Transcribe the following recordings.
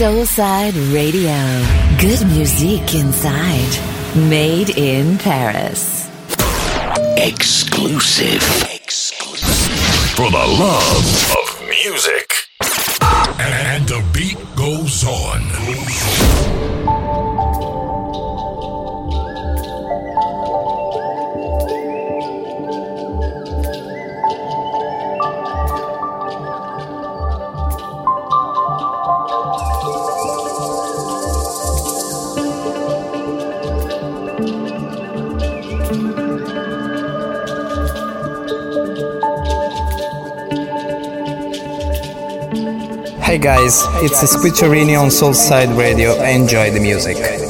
Soulside Radio. Good music inside. Made in Paris. Exclusive. Exclusive. For the love of music. And the beat goes on. Hey guys, it's Squitcherini on Soulside Radio. Enjoy the music.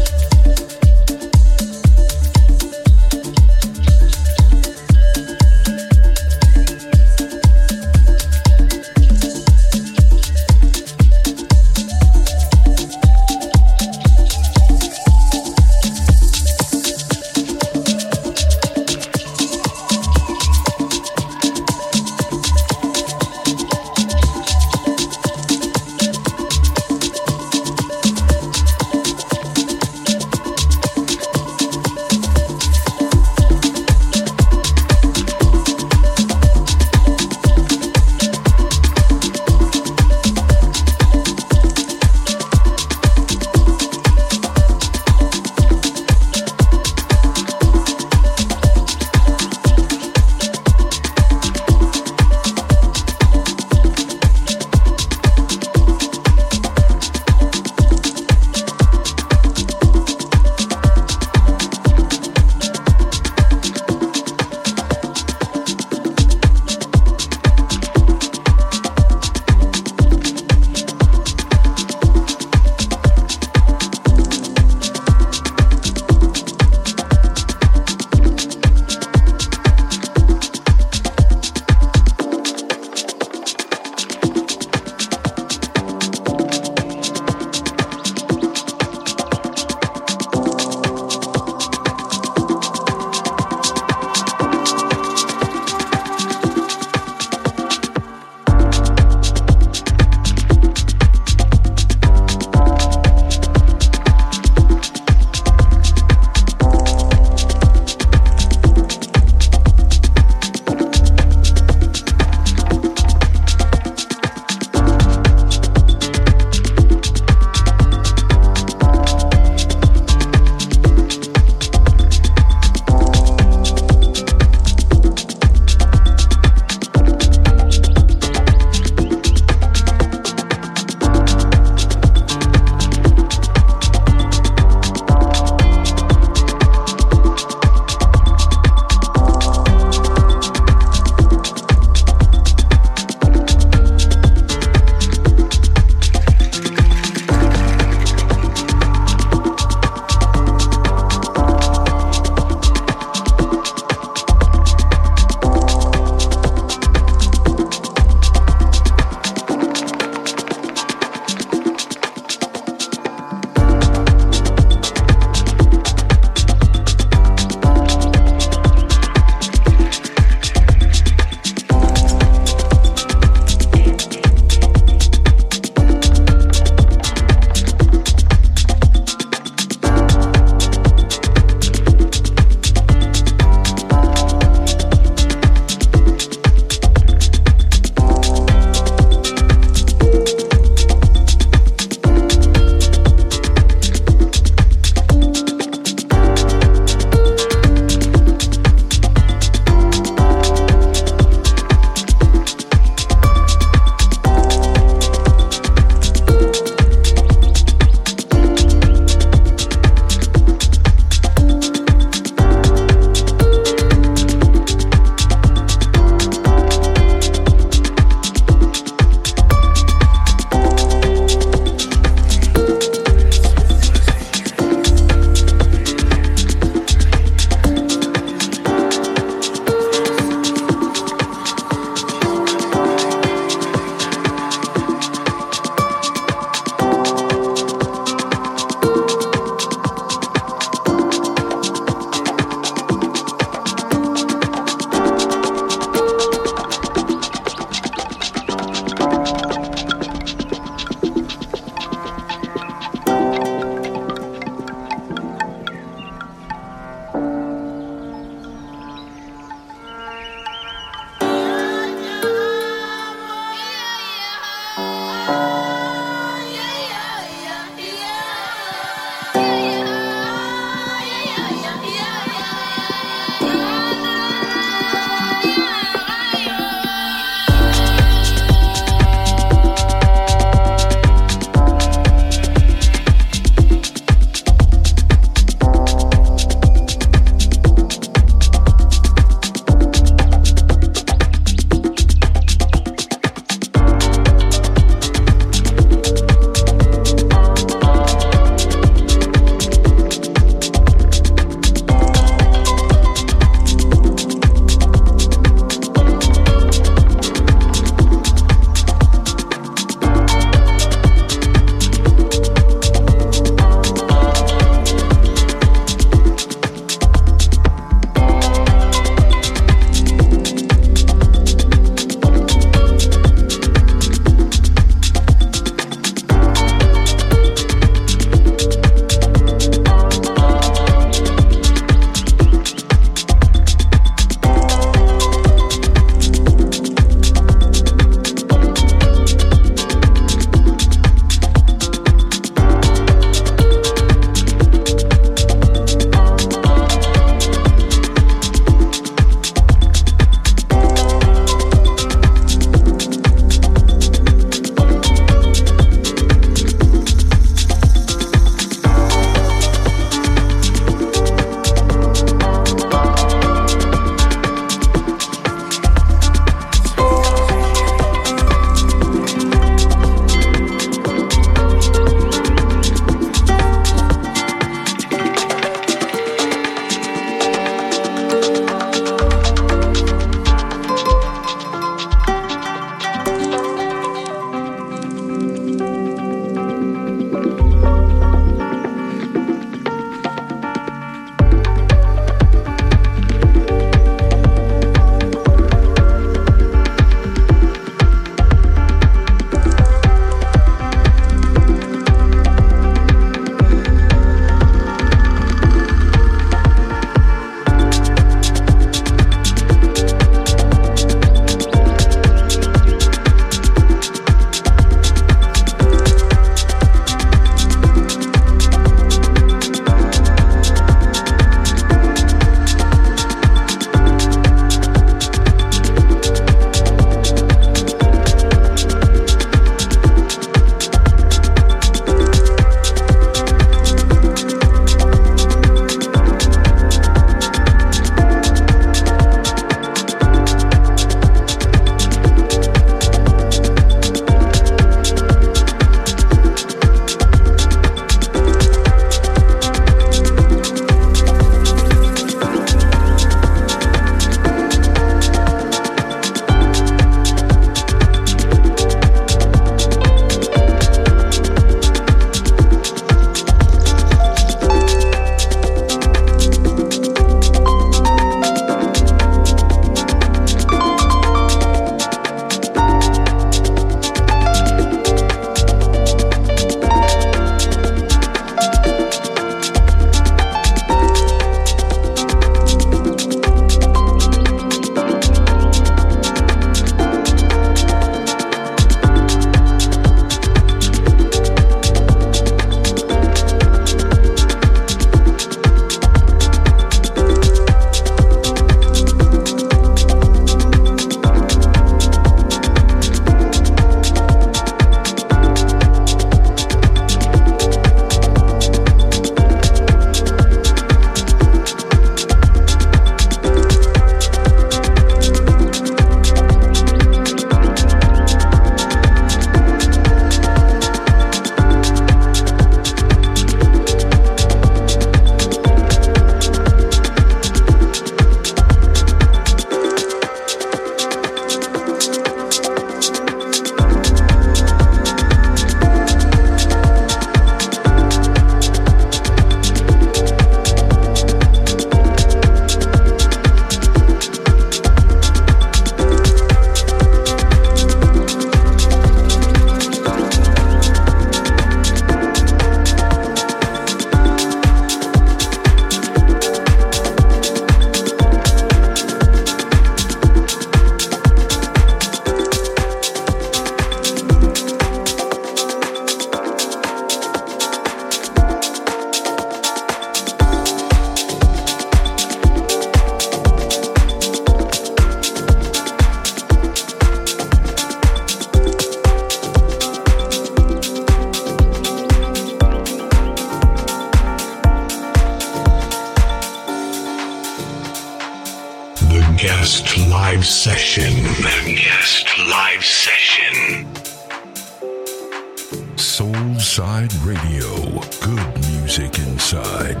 Music inside.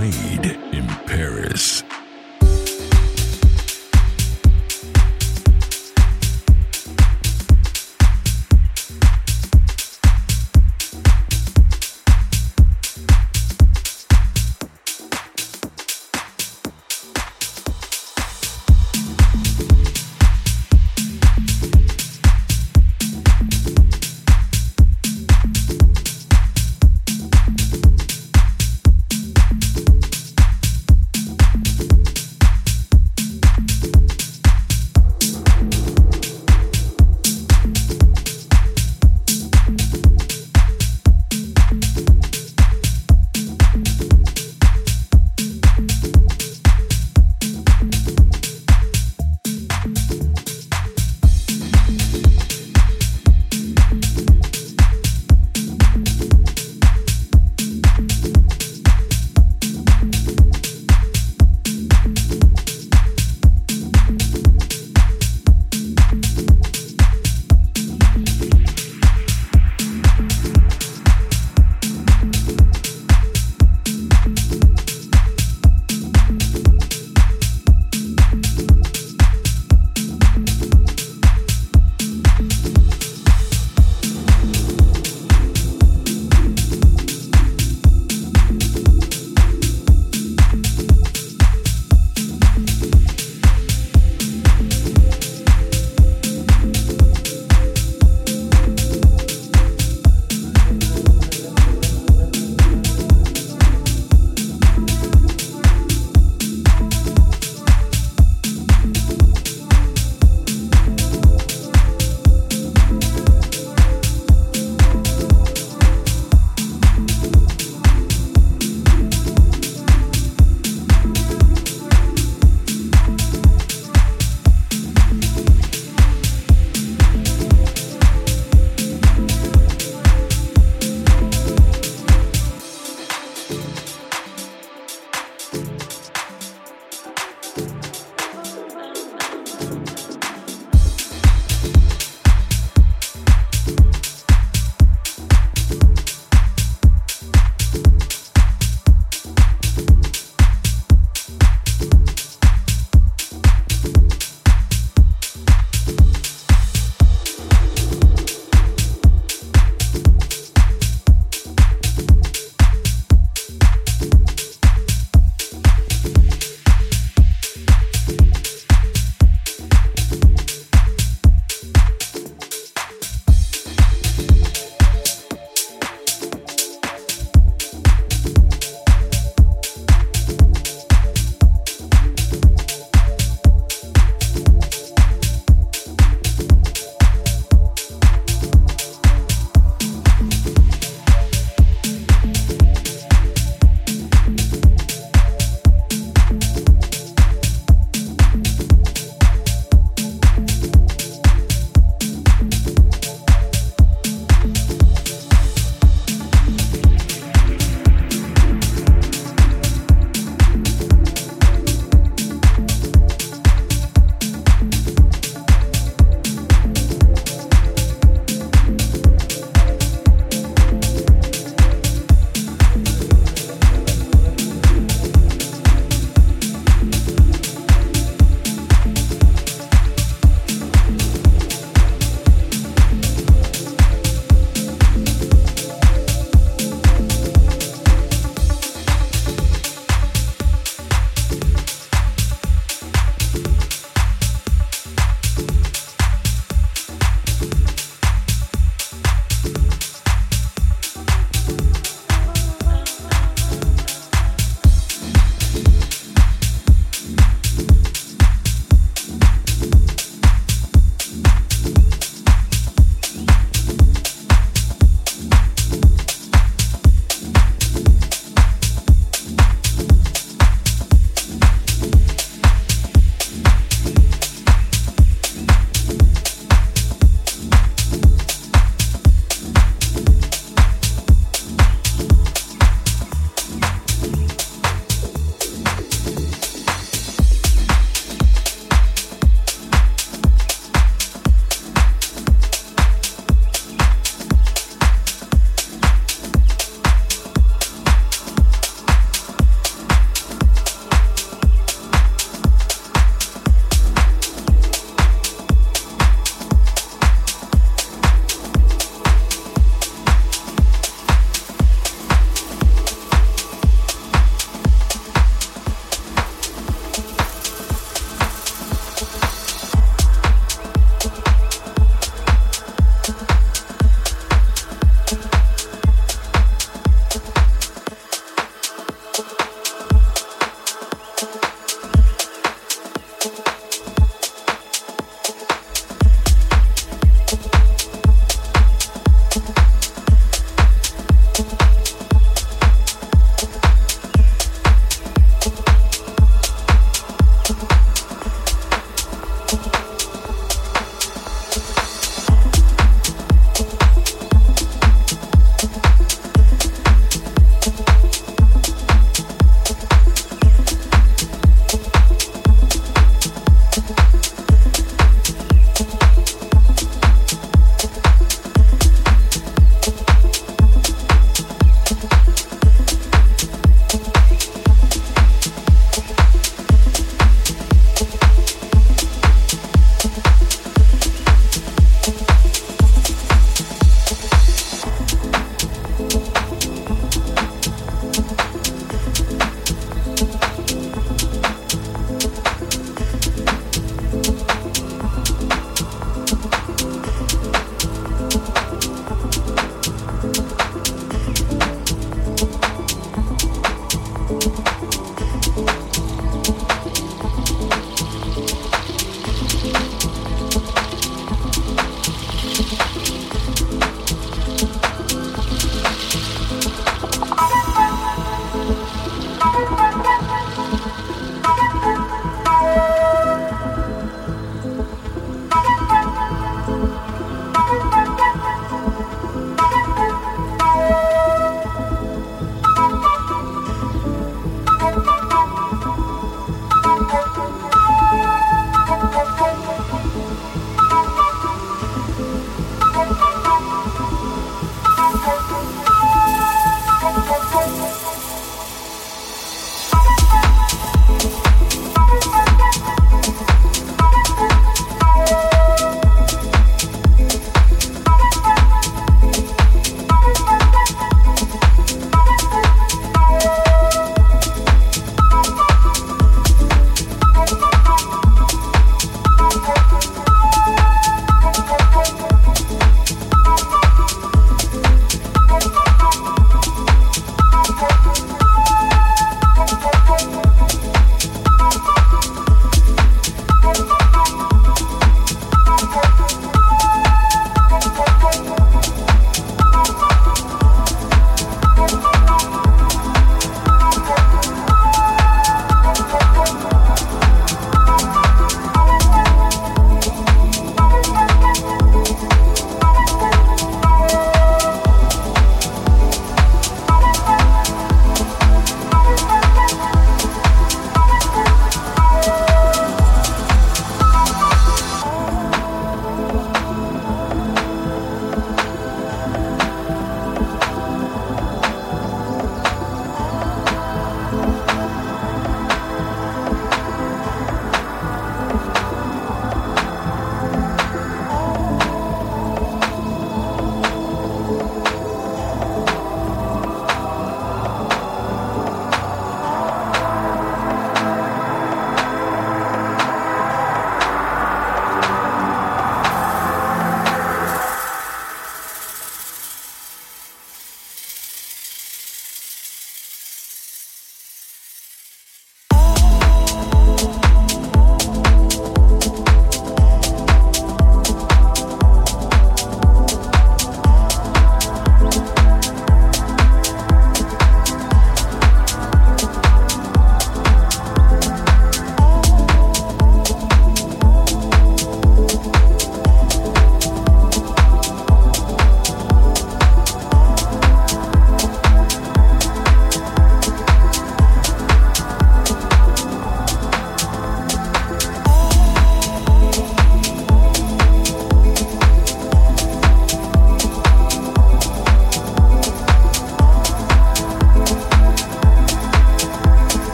Made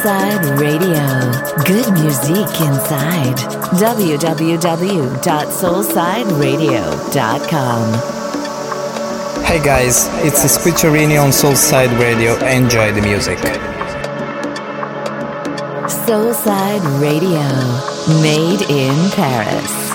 Soulside Radio. Good music inside. www.soulsideradio.com. Hey guys, it's Squitcherini on Soulside Radio. Enjoy the music. Soulside Radio. Made in Paris.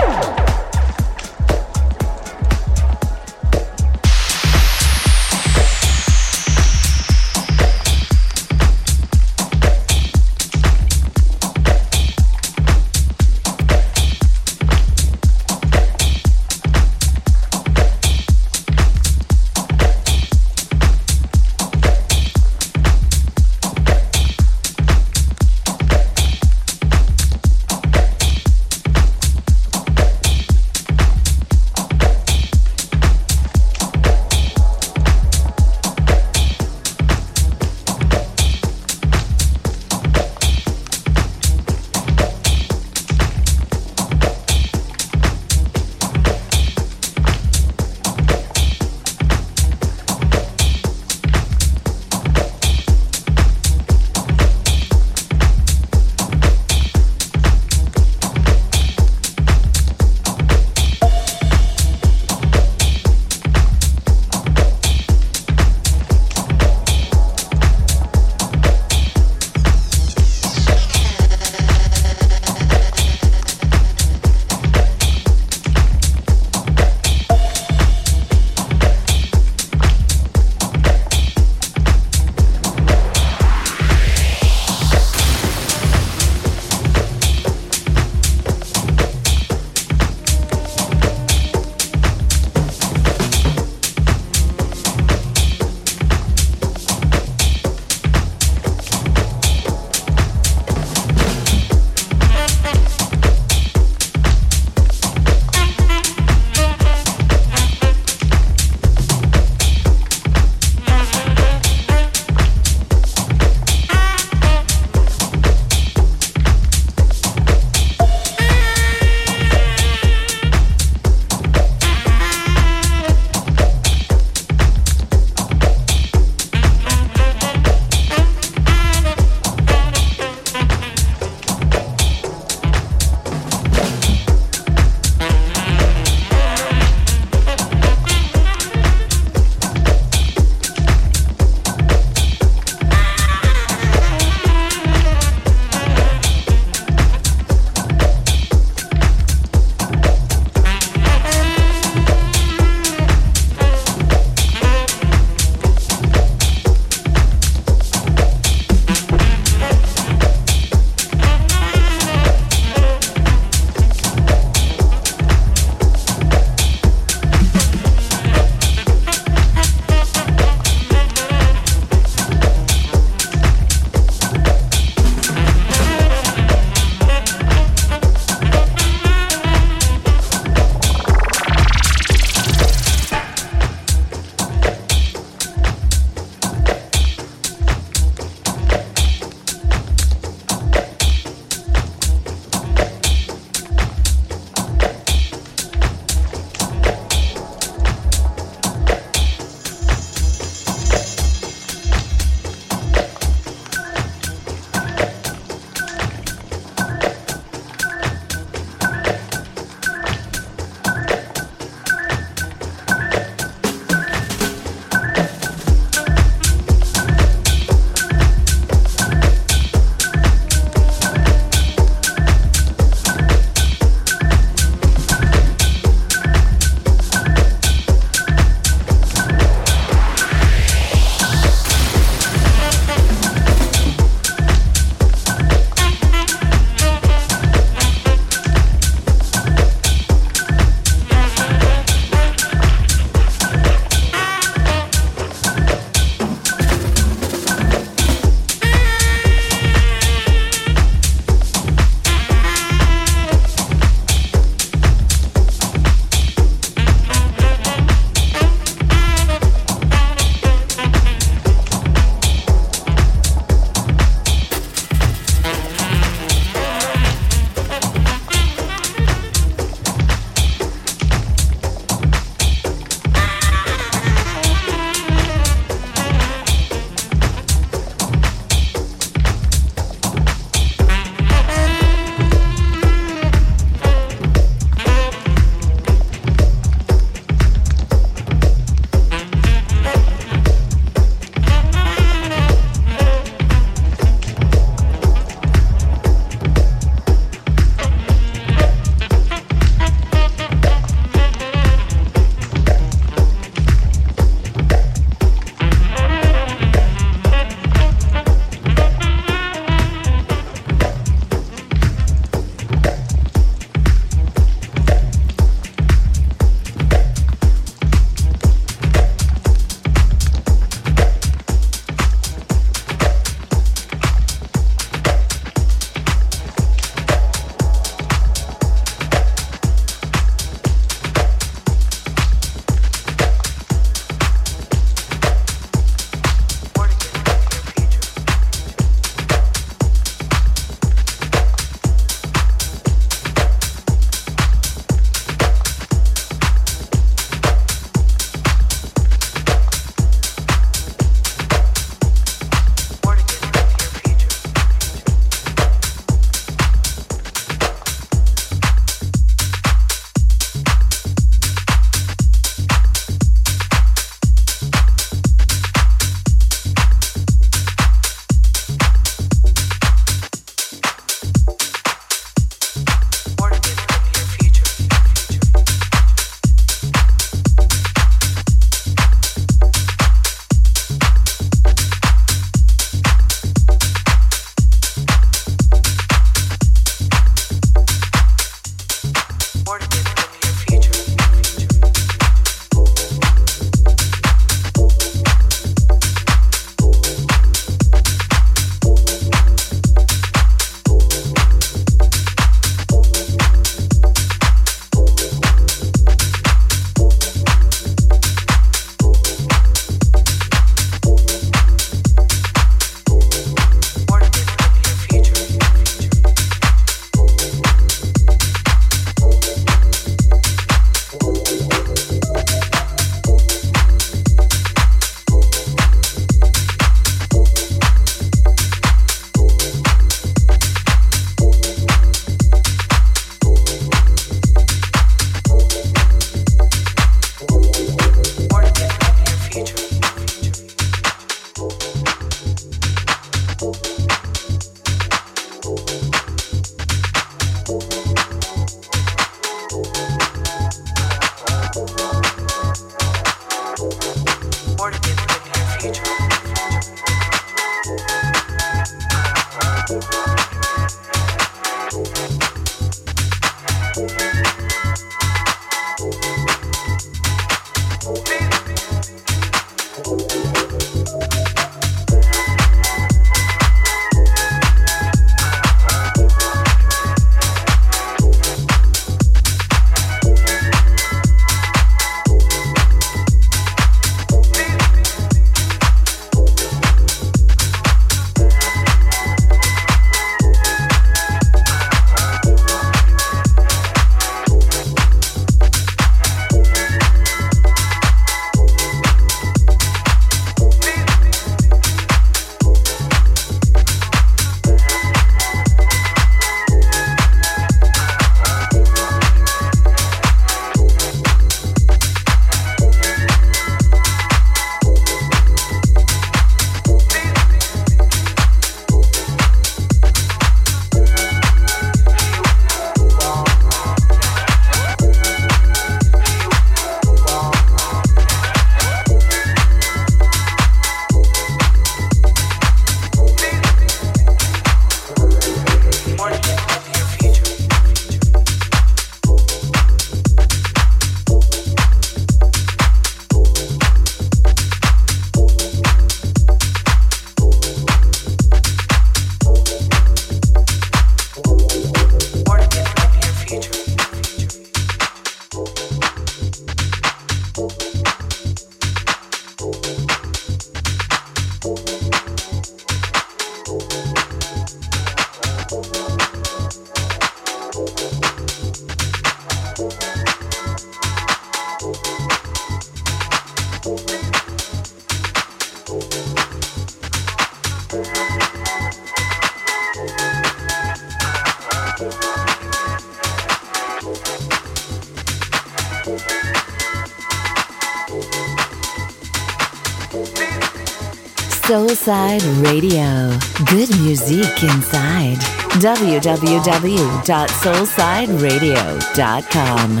Soulside Radio. Good music inside. www.soulsideradio.com.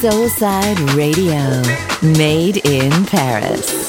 Soulside Radio. Made in Paris.